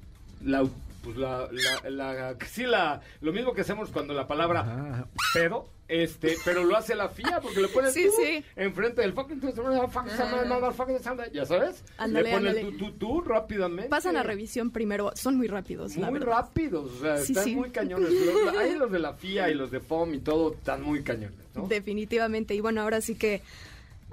la, pues la, la, la- sí, la, lo mismo que hacemos cuando la palabra Ajá. pedo, este, pero lo hace la FIA porque le pone Sí, tú sí. enfrente del fucking, ya sabes, Ándale, le pone el ándale. tú, tú, tú rápidamente. Pasan a revisión primero, son muy rápidos, Muy rápidos, o sea, Sí, están sí. muy cañones. Los- ahí los de la FIA y los de FOM y todo están muy cañones, ¿no? Definitivamente. Y bueno, ahora sí que.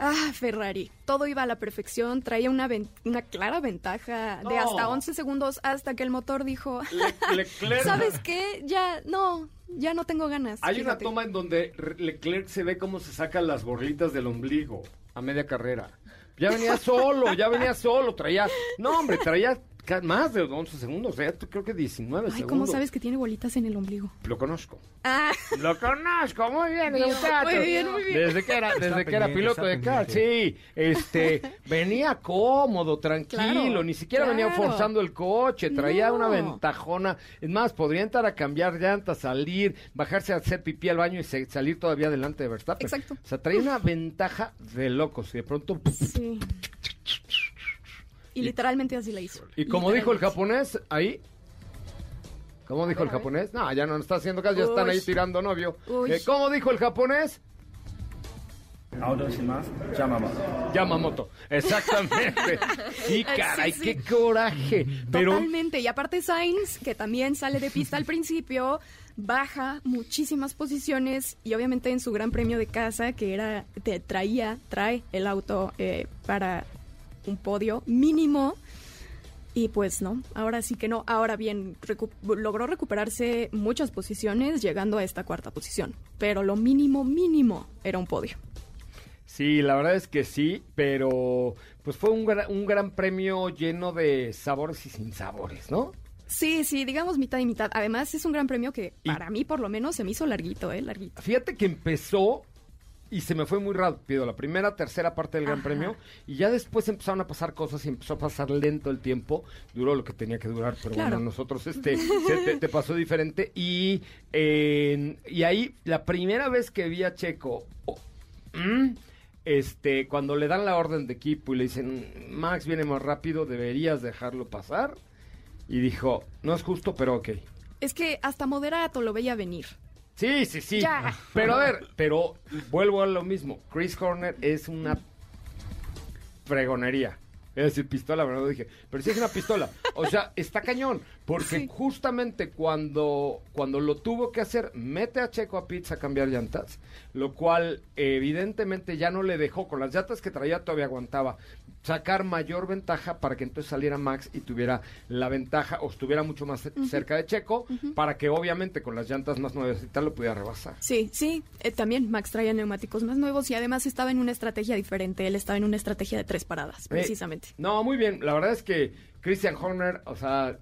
Ah, Ferrari. Todo iba a la perfección. Traía una, una clara ventaja de No. hasta 11 segundos hasta que el motor dijo. Le- Leclerc, ¿Sabes qué? Ya, no, ya no tengo ganas. hay una toma en donde Leclerc se ve cómo se sacan las borlitas del ombligo. a media carrera. Ya venía solo, ya venía solo, traía, no hombre, traía más de 11 segundos, eh, creo que 19 Ay, segundos. ¿cómo sabes que tiene bolitas en el ombligo? Lo conozco. Ah, Lo conozco, muy bien, el Muy bien, muy bien. Desde que era, desde que era piloto de car, sí, este, venía cómodo, tranquilo, Claro, ni siquiera venía forzando el coche, traía No. una ventajona. Es más, podría entrar a cambiar llantas, salir, bajarse a hacer pipí al baño y se- salir todavía delante de Verstappen. Exacto. O sea, traía una ventaja de locos y de pronto... sí. Y literalmente así la hizo. Y como dijo el japonés, ahí... ¿Cómo dijo el japonés? No, ya no nos está haciendo caso, ya están ahí tirando novio. Uy. Eh, ¿Cómo dijo el japonés? Yamamoto. Yamamoto, exactamente. Sí, Sí, caray, sí. qué coraje. Pero Totalmente. Y aparte Sainz, que también sale de pista al principio, baja muchísimas posiciones y obviamente en su gran premio de casa, que era, te traía, trae el auto eh, para un podio mínimo. Y pues no, ahora sí que no. Ahora bien, recu- logró recuperarse muchas posiciones llegando a esta cuarta posición. Pero lo mínimo, mínimo era un podio. sí, la verdad es que sí, pero pues fue un, gra- un gran premio lleno de sabores y sin sabores, ¿no? Sí, sí, digamos mitad y mitad. Además es un gran premio que Y- para mí por lo menos se me hizo larguito, ¿eh? Larguito. Fíjate que empezó y se me fue muy rápido la primera, tercera parte del Gran Ajá. Premio y ya después empezaron a pasar cosas y empezó a pasar lento el tiempo. Duró lo que tenía que durar, pero Claro. bueno, nosotros este se te, te pasó diferente y eh, y ahí la primera vez que vi a Checo oh, mm, este cuando le dan la orden de equipo y le dicen Max viene más rápido, deberías dejarlo pasar y dijo no es justo, pero ok. Es que hasta moderato lo veía venir. Sí, sí, sí. Ya. Pero a ver, pero vuelvo a lo mismo. Chris Horner es una fregonería. Es decir, pistola, ¿verdad? Dije, pero sí es una pistola. O sea, está cañón. Porque Sí. justamente cuando, cuando lo tuvo que hacer, mete a Checo a Pizza a cambiar llantas. Lo cual, evidentemente, ya no le dejó, con las llantas que traía todavía aguantaba, sacar mayor ventaja para que entonces saliera Max y tuviera la ventaja o estuviera mucho más ce- cerca de Checo, para que obviamente con las llantas más nuevas y tal lo pudiera rebasar. Sí, sí, eh, también Max traía neumáticos más nuevos y además estaba en una estrategia diferente. Él estaba en una estrategia de tres paradas, Eh, precisamente. no, muy bien. La verdad es que Christian Horner, o sea,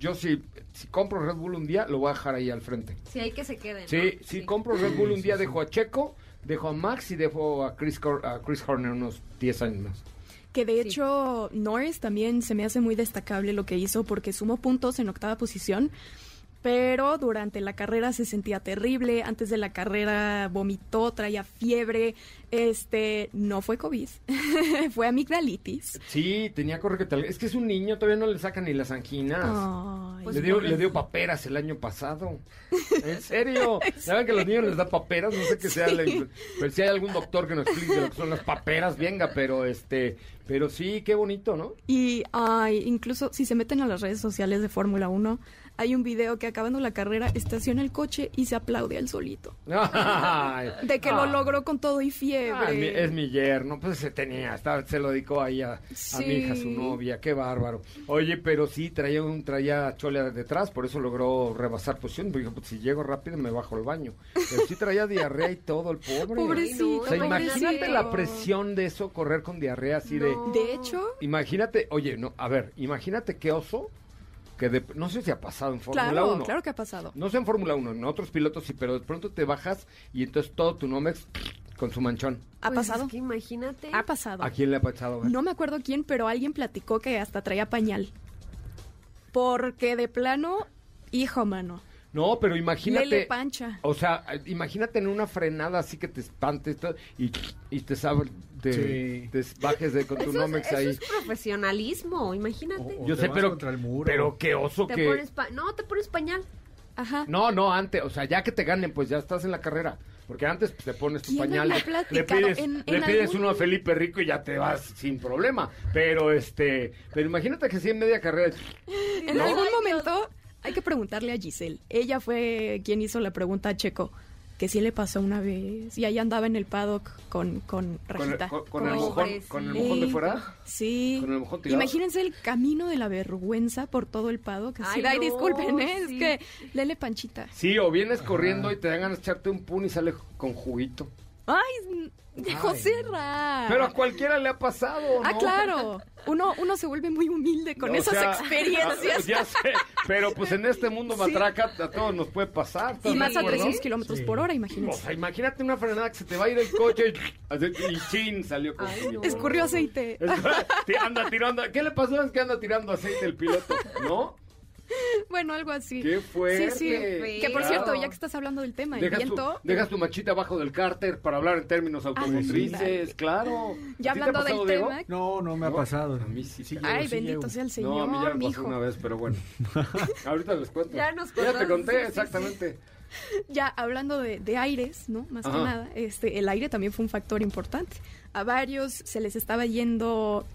yo si, si compro Red Bull un día, lo voy a dejar ahí al frente. Sí, hay que se queden. ¿no? Sí, si compro Red Bull un día, dejo a Checo, dejo a Max y dejo a Chris, Cor- a Chris Horner unos 10 años más. Que de hecho Norris también se me hace muy destacable lo que hizo porque sumó puntos en octava posición. Pero durante la carrera se sentía terrible, antes de la carrera vomitó, traía fiebre, este, no fue COVID, fue amigdalitis. Sí, tenía corre que tal. Es que es un niño, todavía no le sacan ni las anginas. Ay. Pues le, dio, le dio paperas el año pasado. ¿En serio? ¿Saben que a los niños les da paperas? No sé qué sea. la pero si hay algún doctor que nos explique lo que son las paperas, venga, pero este. Pero sí, qué bonito, ¿no? Y ay, incluso si se meten a las redes sociales de Fórmula 1, hay un video que acabando la carrera estaciona el coche y se aplaude al solito. Ay, De que ah. lo logró con todo y Ah, fiebre. mi- es mi yerno, pues se tenía, estaba- se lo dedicó ahí a, mi hija, su novia, qué bárbaro. Oye, pero sí, traía un traía chole detrás, por eso logró rebasar posición, porque pues, si llego rápido me bajo al baño. Pero sí traía diarrea y todo el pobre. Pobrecito, O sea, imagínate la presión de eso, correr con diarrea así de... De hecho, Imagínate, oye, no, a ver, imagínate qué oso, que de- no sé si ha pasado en Fórmula claro, 1. claro que ha pasado. No sé en Fórmula 1, en otros pilotos sí, pero de pronto te bajas y entonces todo tu Nomex con su manchón. Ha Pues pasado. es que imagínate. Ha pasado. ¿A quién le ha pasado? No me acuerdo quién, pero alguien platicó que hasta traía pañal. Porque de plano, hijo mano, No, pero imagínate. Lele pancha. O sea, imagínate en una frenada así que te espantes y, y te, sab- te, Sí. te bajes de, con tu Eso es, Nomex eso ahí. es profesionalismo, imagínate. O Yo te sé, vas pero, contra el muro. pero qué oso te que... pones pa- no, te pones pañal. Ajá. No, no, antes, o sea, ya que te ganen, pues ya estás en la carrera. Porque antes pues, te pones tu ¿Quién pañal, le pides, En- le pides algún- uno a Felipe Rico y ya te vas sin problema. Pero este, pero imagínate que si en media carrera... En ¿No? algún momento hay que preguntarle a Giselle. Ella fue quien hizo la pregunta a Checo. Que sí le pasó una vez. Y ahí andaba en el paddock con, con Con el, Rajita. con- con el mojón, con el mojón de fuera. Sí. Con el mojón tirado. Imagínense el camino de la vergüenza por todo el paddock. Así, Ay, ay, no, disculpen, ¿eh? sí. Es que Lele Panchita. Sí, o vienes corriendo y te dan ganas de echarte un pun y sale con juguito. Ay, José Ra. Pero a cualquiera le ha pasado, ¿no? Ah, claro. Uno, uno se vuelve muy humilde con esas sea, experiencias. Ya sé, pero pues en este mundo Sí. matraca a todos nos puede pasar. ¿estás Y más a acuerdo? 300 kilómetros por hora, imagínense. O sea, imagínate una frenada que se te va a ir el coche y, y chin, salió con Escurrió aceite. Te anda tirando. ¿Qué le pasó? Es que anda tirando aceite el piloto, ¿no? Bueno, algo así. ¡Qué fuerte! Sí, sí. Que por cierto, ya que estás hablando del tema, el Dejas tu, dejas tu machita abajo del cárter para hablar en términos automotrices, claro. Ya ¿A ti te hablando del Diego? tema. No, no me ha pasado. A mí sí. Ay, bendito sea el Señor, No, a mí ya me pasó mijo. una vez, pero bueno. Ahorita les cuento. Ya nos te contó, conté, sí, sí, exactamente. Ya hablando de, de aires, ¿no? Más que nada, este, el aire también fue un factor importante. A varios se les estaba yendo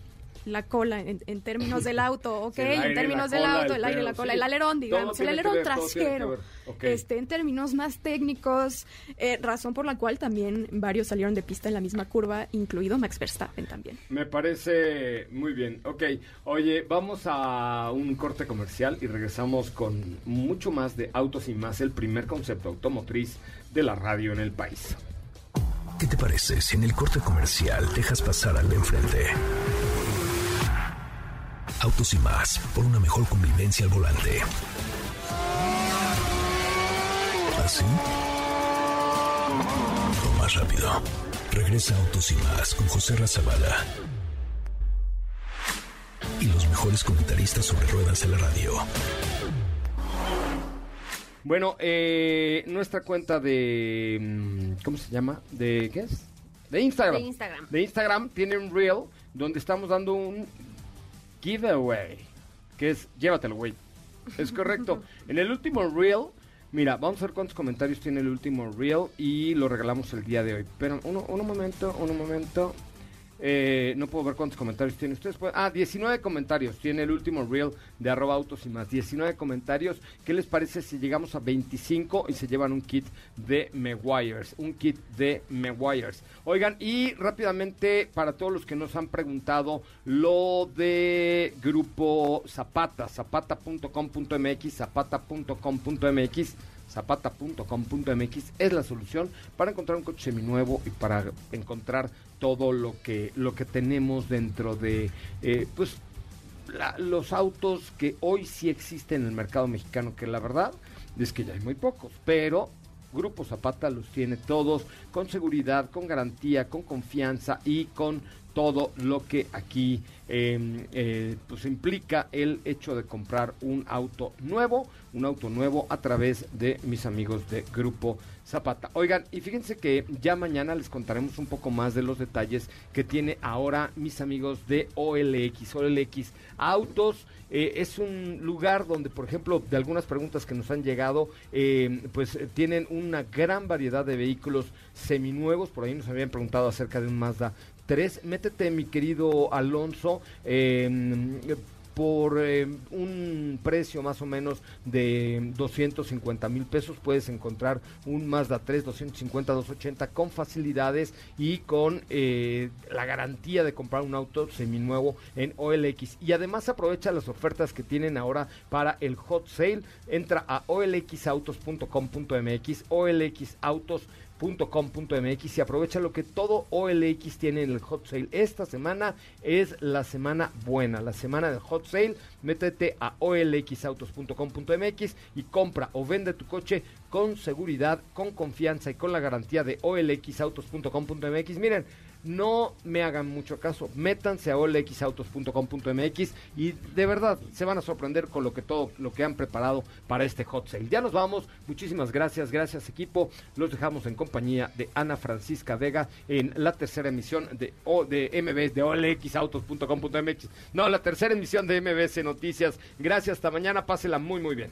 la cola en, en términos del auto, ok, Sí, el aire, en términos del cola, auto, el el aire, la cola, sí. el alerón, digamos, el alerón ver, trasero. Este, en términos más técnicos, eh, razón por la cual también varios salieron de pista en la misma curva, incluido Max Verstappen también. Me parece muy bien. Ok, oye, vamos a un corte comercial y regresamos con mucho más de Autos y Más, el primer concepto automotriz de la radio en el país. ¿Qué te parece si en el corte comercial dejas pasar al de enfrente? Autos y más, por una mejor convivencia al volante. ¿Así? O más rápido. Regresa Autos y más con José Razabala. Y los mejores comentaristas sobre ruedas en la radio. Bueno, eh, nuestra cuenta de... mm, ¿Cómo se llama? ¿De qué es? De Instagram. De Instagram. De Instagram tiene un reel donde estamos dando un giveaway, que es llévatelo, güey. Es correcto. en el último reel, mira, vamos a ver cuántos comentarios tiene el último reel y lo regalamos el día de hoy. Pero uno, un momento, un momento. Eh, no puedo ver cuántos comentarios tiene ustedes. pueden- Ah, 19 comentarios tiene el último reel de arroba autos y más. 19 comentarios. ¿Qué les parece si llegamos a 25 y se llevan un kit de Meguiars? Un kit de Meguiars. Oigan, y rápidamente para todos los que nos han preguntado lo de grupo Zapata, zapata.com.mx, zapata.com.mx zapata.com.mx es la solución para encontrar un coche seminuevo y para encontrar todo lo que lo que tenemos dentro de eh, pues los autos que hoy sí existen en el mercado mexicano que la verdad es que ya hay muy pocos pero Grupo Zapata los tiene todos con seguridad, con garantía, con confianza y con todo lo que aquí eh, eh, pues implica el hecho de comprar un auto nuevo, un auto nuevo a través de mis amigos de Grupo Zapata. Oigan, y fíjense que ya mañana les contaremos un poco más de los detalles que tiene ahora mis amigos de OLX. OLX Autos eh, es un lugar donde, por ejemplo, de algunas preguntas que nos han llegado, eh, pues eh, tienen una gran variedad de vehículos seminuevos. Por ahí nos habían preguntado acerca de un Mazda 3. Métete, mi querido Alonso. eh, por eh, un precio más o menos de 250 mil pesos puedes encontrar un Mazda 3 250 280 con facilidades y con eh, la garantía de comprar un auto seminuevo en OLX y además aprovecha las ofertas que tienen ahora para el hot sale entra a olxautos.com.mx olxautos.com.mx y aprovecha lo que todo OLX tiene en el hot sale. Esta semana es la semana buena, la semana del hot sale. Métete a olxautos.com.mx y compra o vende tu coche con seguridad, con confianza y con la garantía de olxautos.com.mx. Miren, no me hagan mucho caso, métanse a olxautos.com.mx y de verdad se van a sorprender con lo que todo lo que han preparado para este hot sale. Ya nos vamos, muchísimas gracias, gracias equipo. Los dejamos en compañía de Ana Francisca Vega en la tercera emisión de o, de MBS de olxautos.com.mx. No, la tercera emisión de MBS Noticias. Gracias, hasta mañana, pásela muy muy bien.